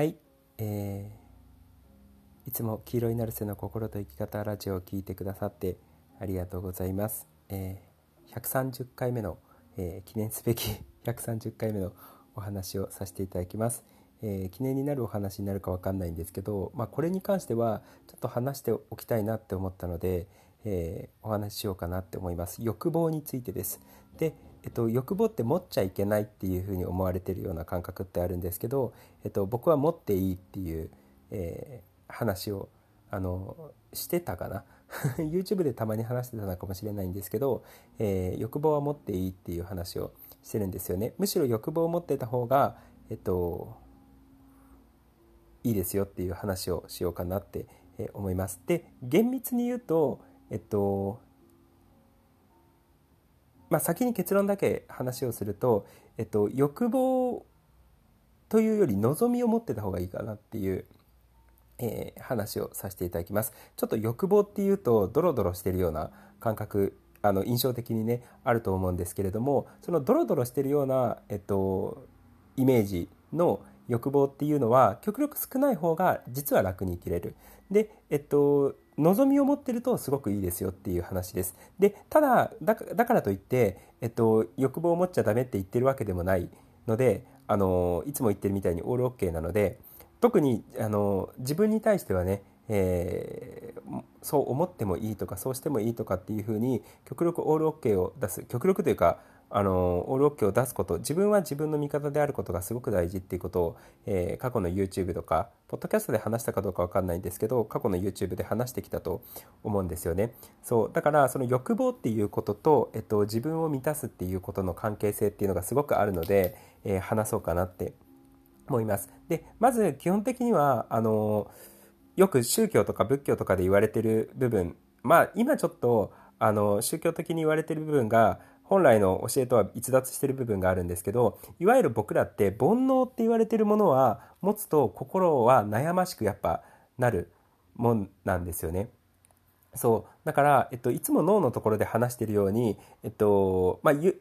はい、えー、いつも黄色いナルセの心と生き方ラジオを聞いてくださってありがとうございます。えー、130回目の、えー、記念すべき130回目のお話をさせていただきます。えー、記念になるお話になるかわかんないんですけど、まあ、これに関してはちょっと話しておきたいなって思ったので、えー、お話ししようかなって思います。欲望についてです。で、えっと、欲望って持っちゃいけないっていうふうに思われてるような感覚ってあるんですけど、えっと、僕は持っていいっていう、えー、話をあのしてたかな。YouTube でたまに話してたのかもしれないんですけど、えー、欲望は持っていいっていう話をしてるんですよね。むしろ欲望を持ってた方がえっといいですよっていう話をしようかなって思います。で厳密に言うとえっとまあ、先に結論だけ話をすると、えっと、欲望というより望みを持ってた方がいいかなっていう、えー、話をさせていただきます。ちょっと欲望っていうとドロドロしてるような感覚あの印象的にねあると思うんですけれどもそのドロドロしてるような、えっと、イメージの欲望っていうのは極力少ない方が実は楽に生きれる。で、えっと、望みを持ってるとすごくいいですよっていう話です。で、ただ、だからといって、えっと、欲望を持っちゃダメって言ってるわけでもないので、あの、いつも言ってるみたいにオールオッケーなので、特に、あの、自分に対してはね、えー、そう思ってもいいとかそうしてもいいとかっていうふうに極力オールオッケーを出す。極力というかあのオールオッケーを出すこと。自分は自分の味方であることがすごく大事っていうことを、えー、過去の YouTube とかポッドキャストで話したかどうか分かんないんですけど過去の YouTube で話してきたと思うんですよね。そうだからその欲望っていうことと、えっと、自分を満たすっていうことの関係性っていうのがすごくあるので、えー、話そうかなって思います。でまず基本的にはあのよく宗教とか仏教とかで言われてる部分まあ今ちょっとあの宗教的に言われてる部分が本来の教えとは逸脱してる部分があるんですけどいわゆる僕らって煩悩って言われてるものは持つと心は悩ましくやっぱなるもんなんですよね。そうだから、えっと、いつも脳のところで話してるように、えっとまあ、ポッ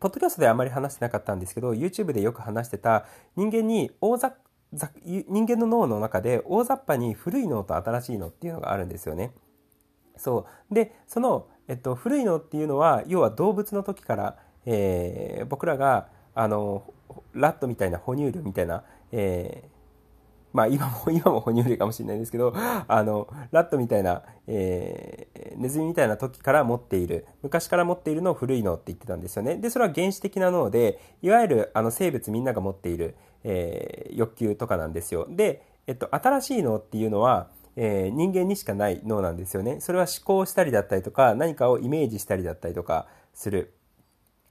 ドキャストではあまり話してなかったんですけど YouTube でよく話してた人間に大ざ人間の脳の中で大雑把に古い脳と新しい脳っていうのがあるんですよね。そうでそのえっと、古いのっていうのは要は動物の時から、えー、僕らがあのラットみたいな哺乳類みたいな、えー、まあ今も 今も哺乳類かもしれないですけどあのラットみたいな、えー、ネズミみたいな時から持っている昔から持っているのを古い脳って言ってたんですよねでそれは原始的な脳でいわゆるあの生物みんなが持っている、えー、欲求とかなんですよで、えっと、新しい脳っていうのはえー、人間にしかない脳なんですよね。それは思考したりだったりとか、何かをイメージしたりだったりとかする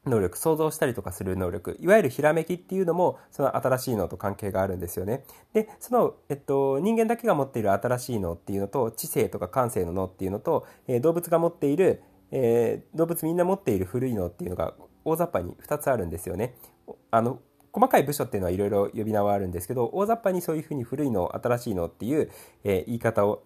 能力、想像したりとかする能力、いわゆるひらめきっていうのも、その新しい脳と関係があるんですよね。で、その、えっと、人間だけが持っている新しい脳っていうのと、知性とか感性の脳っていうのと、えー、動物が持っている、えー、動物みんな持っている古い脳っていうのが大雑把に2つあるんですよね。あの細かい部署っていうのはいろいろ呼び名はあるんですけど大雑把にそういうふうに古いの新しいのっていう、えー、言い方を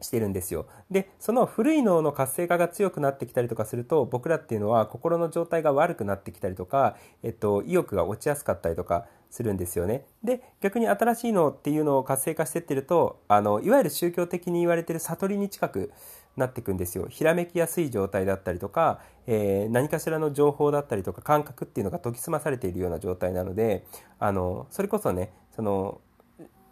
してるんですよ。で、その古い脳の活性化が強くなってきたりとかすると、僕らっていうのは心の状態が悪くなってきたりとか、えっと、意欲が落ちやすかったりとかするんですよね。で、逆に新しい脳っていうのを活性化してってると、あの、いわゆる宗教的に言われてる悟りに近くなっていくんですよ。ひらめきやすい状態だったりとか、えー、何かしらの情報だったりとか感覚っていうのが研ぎ澄まされているような状態なので、あの、それこそね、その、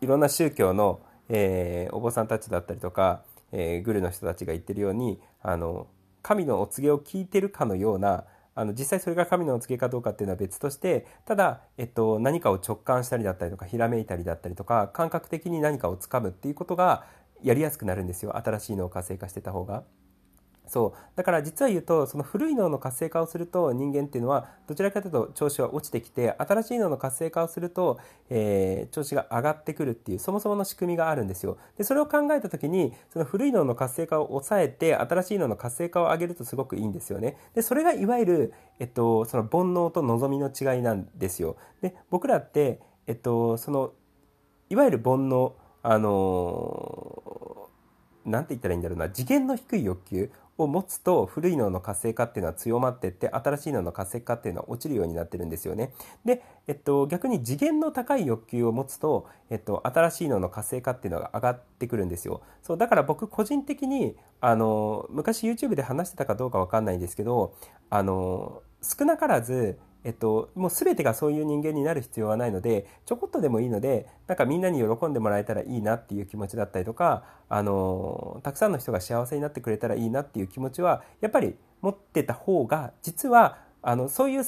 いろんな宗教の、えー、お坊さんたちだったりとか、えー、グルの人たちが言ってるように、あの、神のお告げを聞いてるかのような、あの実際それが神のお告げかどうかっていうのは別としてただ、えっと、何かを直感したりだったりとかひらめいたりだったりとか感覚的に何かをつかむっていうことがやりやすくなるんですよ。新しい脳を活性化してた方が。そう。だから実は言うとその古い脳の活性化をすると人間っていうのはどちらかというと調子は落ちてきて新しい脳の活性化をすると、えー、調子が上がってくるっていうそもそもの仕組みがあるんですよ。でそれを考えた時にその古い脳の活性化を抑えて新しい脳の活性化を上げるとすごくいいんですよね。でそれがいわゆる、えっと、その煩悩と望みの違いなんですよ。で僕らって、えっと、そのいわゆる煩悩あのー、なんて言ったらいいんだろうな次元の低い欲求を持つと古い脳の活性化っていうのは強まってって新しい脳の活性化っていうのは落ちるようになってるんですよね。で、えっと、逆に次元の高い欲求を持つと、えっと、新しい脳の活性化っていうのが上がってくるんですよ。そうだから僕個人的にあの昔 YouTube で話してたかどうかわかんないんですけどあの少なからずえっと、もう全てがそういう人間になる必要はないのでちょこっとでもいいのでなんかみんなに喜んでもらえたらいいなっていう気持ちだったりとかあのたくさんの人が幸せになってくれたらいいなっていう気持ちはやっぱり持ってた方が実はあのそういう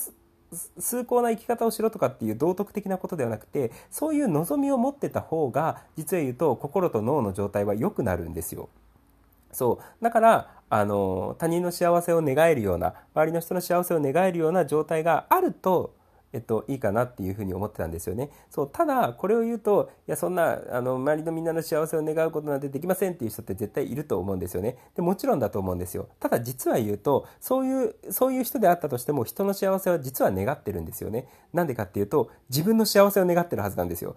崇高な生き方をしろとかっていう道徳的なことではなくてそういう望みを持ってた方が実は言うと心と脳の状態は良くなるんですよ。そう。だからあの他人の幸せを願えるような周りの人の幸せを願えるような状態があるとえっと、いいかなっていうふうに思ってたんですよね。そうただこれを言うといやそんなあの周りのみんなの幸せを願うことなんてできませんっていう人って絶対いると思うんですよね。でもちろんだと思うんですよ。ただ実は言うとそういうそういう人であったとしても人の幸せは実は願ってるんですよね。なんでかっていうと自分の幸せを願ってるはずなんですよ。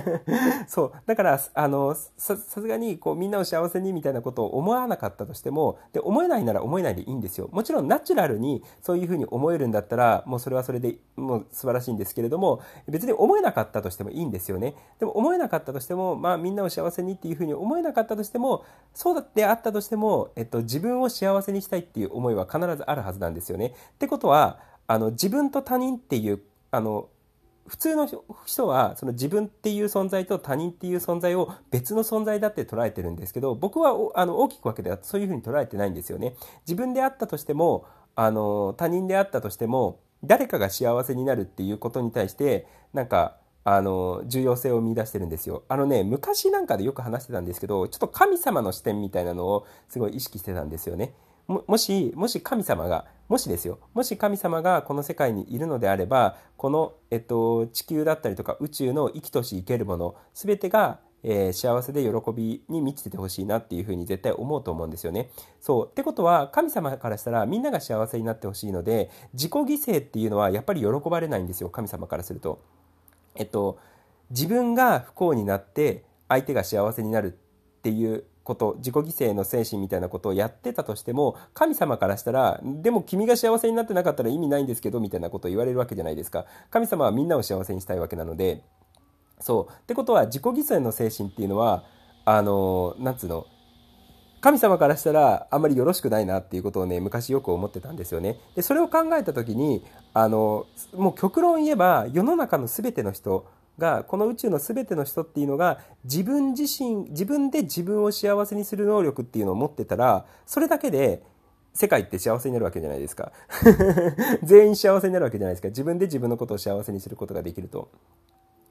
そうだからあのさすがにこうみんなを幸せにみたいなことを思わなかったとしてもで思えないなら思えないでいいんですよ。もちろんナチュラルにそういうふうに思えるんだったらもうそれはそれでもう素晴らしいんですけれども別に思えなかったとしてもいいんですよねでも思えなかったとしてもまあみんなを幸せにっていうふうに思えなかったとしてもそうであったとしても、えっと、自分を幸せにしたいっていう思いは必ずあるはずなんですよねってことはあの自分と他人っていうあの普通の人はその自分っていう存在と他人っていう存在を別の存在だって捉えてるんですけど僕はあの大きく分けてそういうふうに捉えてないんですよね。自分であったとしてもあの他人であったとしても誰かが幸せになるっていうことに対してなんかあの重要性を見出してるんですよ。あのね昔なんかでよく話してたんですけどちょっと神様の視点みたいなのをすごい意識してたんですよね。ももしもし神様がもしですよもし神様がこの世界にいるのであればこの、えっと、地球だったりとか宇宙の生きとし生けるもの全てがえー、幸せで喜びに満ちててほしいなっていうふうに絶対思うと思うんですよね。そうってことは神様からしたらみんなが幸せになってほしいので自己犠牲っていうのはやっぱり喜ばれないんですよ神様からすると。えっと自分が不幸になって相手が幸せになるっていうこと自己犠牲の精神みたいなことをやってたとしても神様からしたらでも君が幸せになってなかったら意味ないんですけどみたいなことを言われるわけじゃないですか神様はみんなを幸せにしたいわけなのでそうってことは自己犠牲の精神っていうのはあのなんつうの？神様からしたらあんまりよろしくないなっていうことをね昔よく思ってたんですよね。でそれを考えた時にあのもう極論言えば世の中の全ての人がこの宇宙の全ての人っていうのが自分自身自分で自分を幸せにする能力っていうのを持ってたらそれだけで世界って幸せになるわけじゃないですか 全員幸せになるわけじゃないですか自分で自分のことを幸せにすることができると。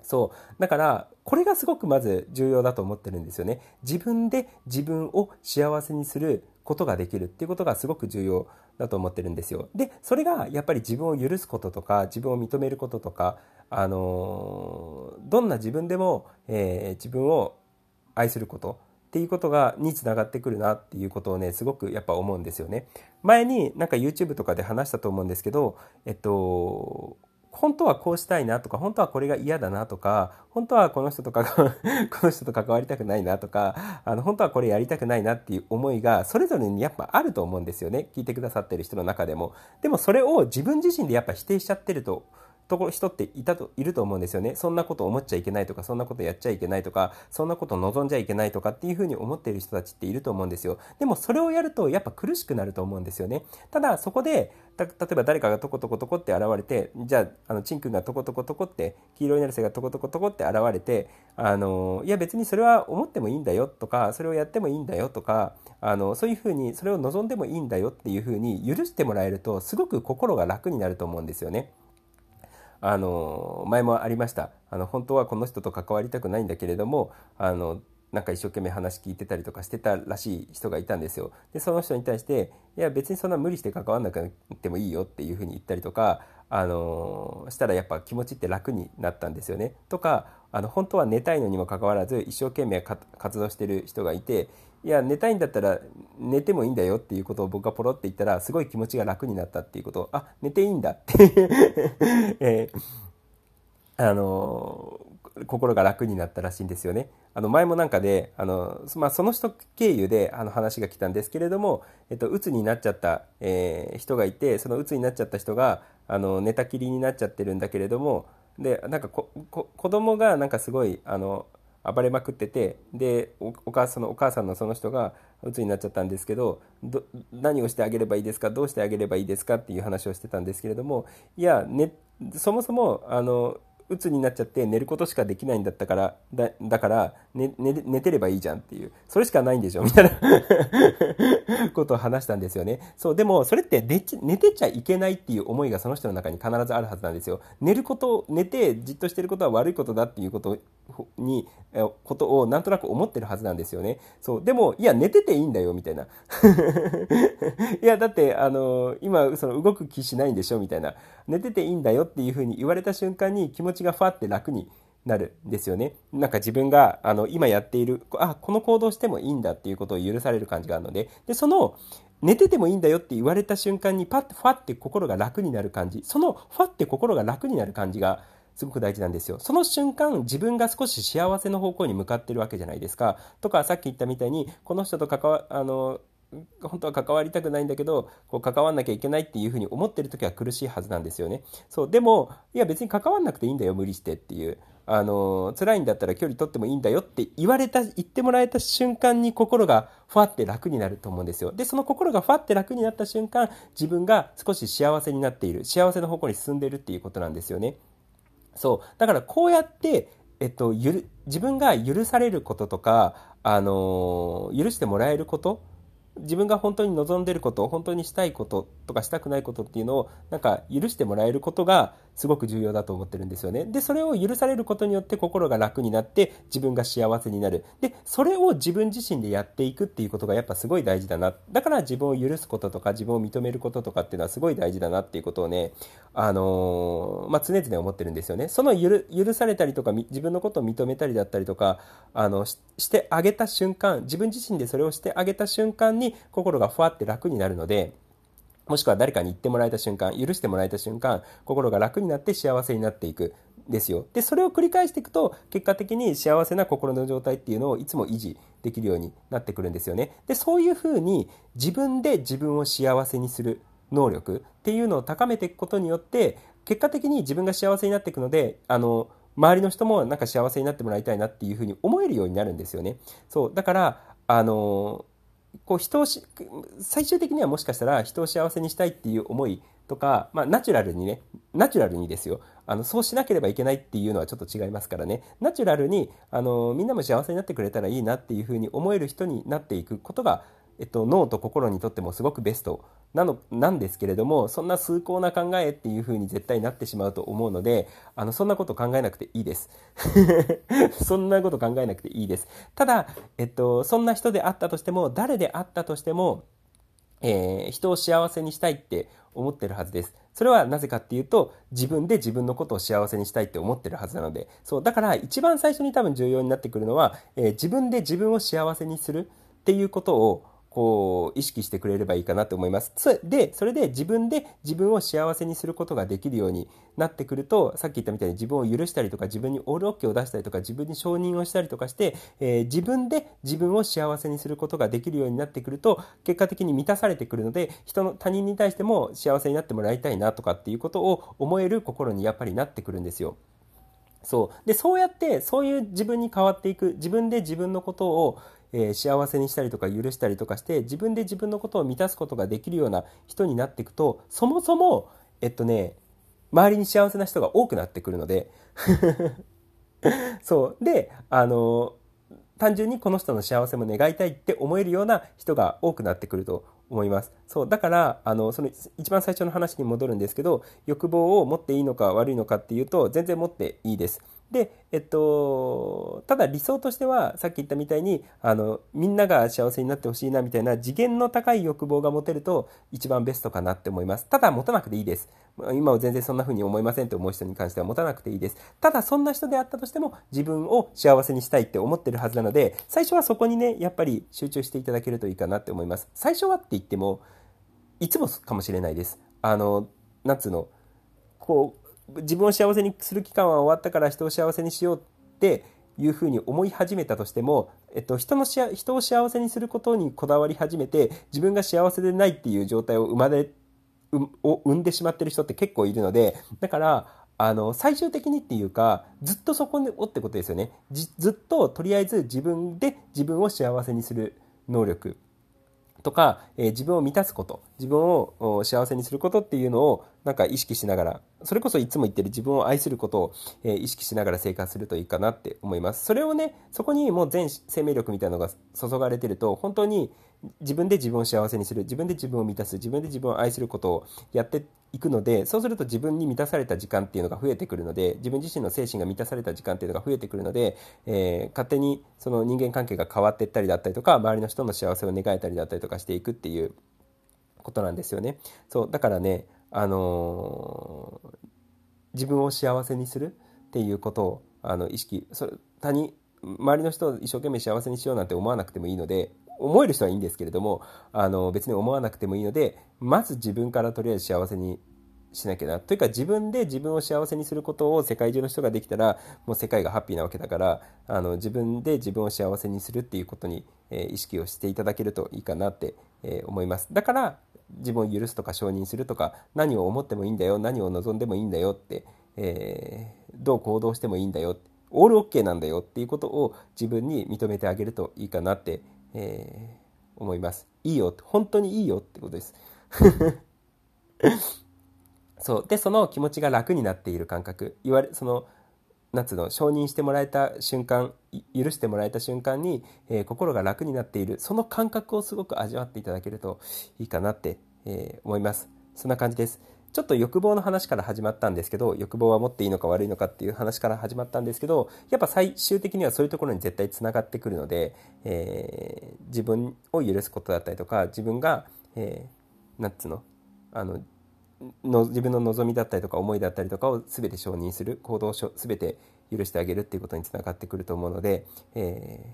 そう。だからこれがすごくまず重要だと思ってるんですよね。自分で自分を幸せにすることができるっていうことがすごく重要だと思ってるんですよ。でそれがやっぱり自分を許すこととか自分を認めることとかあのどんな自分でも、えー、自分を愛することっていうことがにつながってくるなっていうことをねすごくやっぱ思うんですよね。前になんか YouTube とかで話したと思うんですけどえっと本当はこうしたいなとか、本当はこれが嫌だなとか、本当はこの人とか この人と関わりたくないなとか、あの、本当はこれやりたくないなっていう思いが、それぞれにやっぱあると思うんですよね。聞いてくださってる人の中でも。でもそれを自分自身でやっぱ否定しちゃってるとところ人っていたといると思うんですよね。そんなこと思っちゃいけないとかそんなことやっちゃいけないとかそんなこと望んじゃいけないとかっていうふうに思っている人たちっていると思うんですよでもそれをやるとやっぱ苦しくなると思うんですよね。ただそこで例えば誰かがトコトコトコって現れてじゃああのチン君がトコトコトコって黄色になる性がトコトコトコって現れてあのいや別にそれは思ってもいいんだよとかそれをやってもいいんだよとかあのそういうふうにそれを望んでもいいんだよっていうふうに許してもらえるとすごく心が楽になると思うんですよね。あの前もありましたあの本当はこの人と関わりたくないんだけれどもあのなんか一生懸命話聞いてたりとかしてたらしい人がいたんですよ。でその人に対していや別にそんな無理して関わんなくてもいいよっていうふうに言ったりとかあのしたらやっぱ気持ちって楽になったんですよね。とかあの本当は寝たいのにもかかわらず一生懸命活動してる人がいていや寝たいんだったら寝てもいいんだよっていうことを僕がポロって言ったらすごい気持ちが楽になったっていうことあ寝ていいんだって えー、あの心が楽になったらしいんですよね。あの前もなんかであの、まあ、その人経由であの話が来たんですけれども、えっと、鬱になっちゃった、えー、人がいてその鬱になっちゃった人があの寝たきりになっちゃってるんだけれどもでなんかここ子供がなんかすごいあの暴れまくっててでお母さんのお母さんのその人が鬱になっちゃったんですけど何をしてあげればいいですかどうしてあげればいいですかっていう話をしてたんですけれどもいや、ね、そもそもあの鬱になっちゃって寝ることしかできないんだったからだだから寝寝寝てればいいじゃんっていう。それしかないんでしょみたいな。ことを話したんですよね。そうでもそれって寝てちゃいけないっていう思いがその人の中に必ずあるはずなんですよ。寝ること寝てじっとしてることは悪いことだっていうことにえことをなんとなく思ってるはずなんですよね。そうでもいや寝てていいんだよみたいな。いやだってあの今その動く気しないんでしょみたいな。寝てていいんだよっていうふうに言われた瞬間に気持ちがファって楽になるんですよね。なんか自分があの今やっている、あ、この行動してもいいんだっていうことを許される感じがあるので、で、その寝ててもいいんだよって言われた瞬間にパッとファって心が楽になる感じ、そのファって心が楽になる感じがすごく大事なんですよ。その瞬間、自分が少し幸せの方向に向かってるわけじゃないですか。とか、さっき言ったみたいに、この人と関わ、あの、本当は関わりたくないんだけどこう関わんなきゃいけないっていうふうに思ってる時は苦しいはずなんですよね。そうでもいや別に関わんなくていいんだよ無理してっていう。あの辛いんだったら距離取ってもいいんだよって言われた言ってもらえた瞬間に心がふわって楽になると思うんですよ。でその心がふわって楽になった瞬間自分が少し幸せになっている。幸せの方向に進んでいるっていうことなんですよね。そう。だからこうやってえっと、ゆ自分が許されることとか、あの許してもらえること自分が本当に望んでること本当にしたいこととかしたくないことっていうのをなんか許してもらえることがすごく重要だと思ってるんですよね。で、それを許されることによって心が楽になって自分が幸せになる。で、それを自分自身でやっていくっていうことがやっぱすごい大事だな。だから自分を許すこととか自分を認めることとかっていうのはすごい大事だなっていうことをね、あのー、まあ、常々思ってるんですよね。その許されたりとか自分のことを認めたりだったりとか、あの、してあげた瞬間、自分自身でそれをしてあげた瞬間に心がふわって楽になるので、もしくは誰かに言ってもらえた瞬間、許してもらえた瞬間、心が楽になって幸せになっていく。ですよ。で、それを繰り返していくと、結果的に幸せな心の状態っていうのをいつも維持できるようになってくるんですよね。で、そういうふうに自分で自分を幸せにする能力っていうのを高めていくことによって、結果的に自分が幸せになっていくので、あの、周りの人もなんか幸せになってもらいたいなっていうふうに思えるようになるんですよね。そう。だから、あの、こう人をし最終的にはもしかしたら人を幸せにしたいっていう思いとか、まあ、ナチュラルにねナチュラルにですよ。あのそうしなければいけないっていうのはちょっと違いますからね。ナチュラルにあのみんなも幸せになってくれたらいいなっていうふうに思える人になっていくことがえっと、脳と心にとってもすごくベスト。なのなんですけれどもそんな崇高な考えっていう風に絶対なってしまうと思うのであのそんなこと考えなくていいです。そんなこと考えなくていいです。ただ、えっと、そんな人であったとしても誰であったとしても、えー、人を幸せにしたいって思ってるはずです。それはなぜかっていうと自分で自分のことを幸せにしたいって思ってるはずなので。そうだから一番最初に多分重要になってくるのは、えー、自分で自分を幸せにするっていうことをこう意識してくれればいいかなと思います。で、それで自分で自分を幸せにすることができるようになってくると、さっき言ったみたいに自分を許したりとか、自分にオールオッケーを出したりとか、自分に承認をしたりとかして、えー、自分で自分を幸せにすることができるようになってくると、結果的に満たされてくるので、人の他人に対しても幸せになってもらいたいなとかっていうことを思える心にやっぱりなってくるんですよ。そう。で、そうやって、そういう自分に変わっていく、自分で自分のことを、えー、幸せにしたりとか許したりとかして自分で自分のことを満たすことができるような人になっていくとそもそもえっとね周りに幸せな人が多くなってくるので そうであの単純にこの人の幸せも願いたいって思えるような人が多くなってくると思います。そう。だから、あの、その一番最初の話に戻るんですけど、欲望を持っていいのか悪いのかっていうと、全然持っていいです。で、えっと、ただ理想としては、さっき言ったみたいに、あの、みんなが幸せになってほしいなみたいな次元の高い欲望が持てると一番ベストかなって思います。ただ持たなくていいです。今は全然そんな風に思いませんと思う人に関しては持たなくていいです。ただそんな人であったとしても自分を幸せにしたいって思ってるはずなので、最初はそこにね、やっぱり集中していただけるといいかなって思います。最初はって言っても、いつもかもしれないです。あの、夏の、こう、自分を幸せにする期間は終わったから人を幸せにしようっていうふうに思い始めたとしても、えっと、人のし人を幸せにすることにこだわり始めて自分が幸せでないっていう状態を生まれを生んでしまってる人って結構いるのでだからあの最終的にっていうかずっとそこをってことですよね。ずっととりあえず自分で自分を幸せにする能力。とか、えー、自分を満たすこと自分を幸せにすることっていうのをなんか意識しながらそれこそいつも言ってる自分を愛することを、えー、意識しながら生活するといいかなって思います。それをねそこにもう全生命力みたいなのが注がれてると本当に自分で自分を幸せにする自分で自分を満たす自分で自分を愛することをやっていくのでそうすると自分に満たされた時間っていうのが増えてくるので自分自身の精神が満たされた時間っていうのが増えてくるので、えー、勝手にその人間関係が変わっていったりだったりとか周りの人の幸せを願えたりだったりとかしていくっていうことなんですよね。そうだからね、あのー、自分を幸せにするっていうことをあの意識そ他人周りの人を一生懸命幸せにしようなんて思わなくてもいいので思える人はいいんですけれどもあの別に思わなくてもいいのでまず自分からとりあえず幸せにしなきゃな。というか自分で自分を幸せにすることを世界中の人ができたらもう世界がハッピーなわけだからあの自分で自分を幸せにするっていうことに、えー、意識をしていただけるといいかなって、えー、思います。だから自分を許すとか承認するとか何を思ってもいいんだよ何を望んでもいいんだよって、えー、どう行動してもいいんだよオールオッケーなんだよっていうことを自分に認めてあげるといいかなってえー、思います。いいよ、本当にいいよってことです。そう。で、その気持ちが楽になっている感覚。言われ、その、夏の承認してもらえた瞬間、許してもらえた瞬間に、えー、心が楽になっている、その感覚をすごく味わっていただけるといいかなって、えー、思います。そんな感じです。ちょっと欲望の話から始まったんですけど、欲望は持っていいのか悪いのかっていう話から始まったんですけど、やっぱ最終的にはそういうところに絶対つながってくるので、えー、自分を許すことだったりとか、自分が、えー、なんつうの、あの、の自分の望みだったりとか思いだったりとかを全て承認する行動を全て許してあげるっていうことにつながってくると思うので、えー、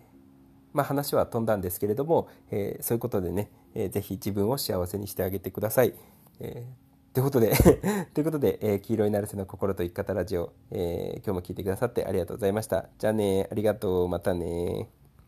まあ、話は飛んだんですけれども、えー、そういうことでね、えー、ぜひ自分を幸せにしてあげてください。えーということで ということで、えー、黄色いナルセの心と生き方ラジオ、えー、今日も聞いてくださってありがとうございました。じゃあね、ありがとう、またね。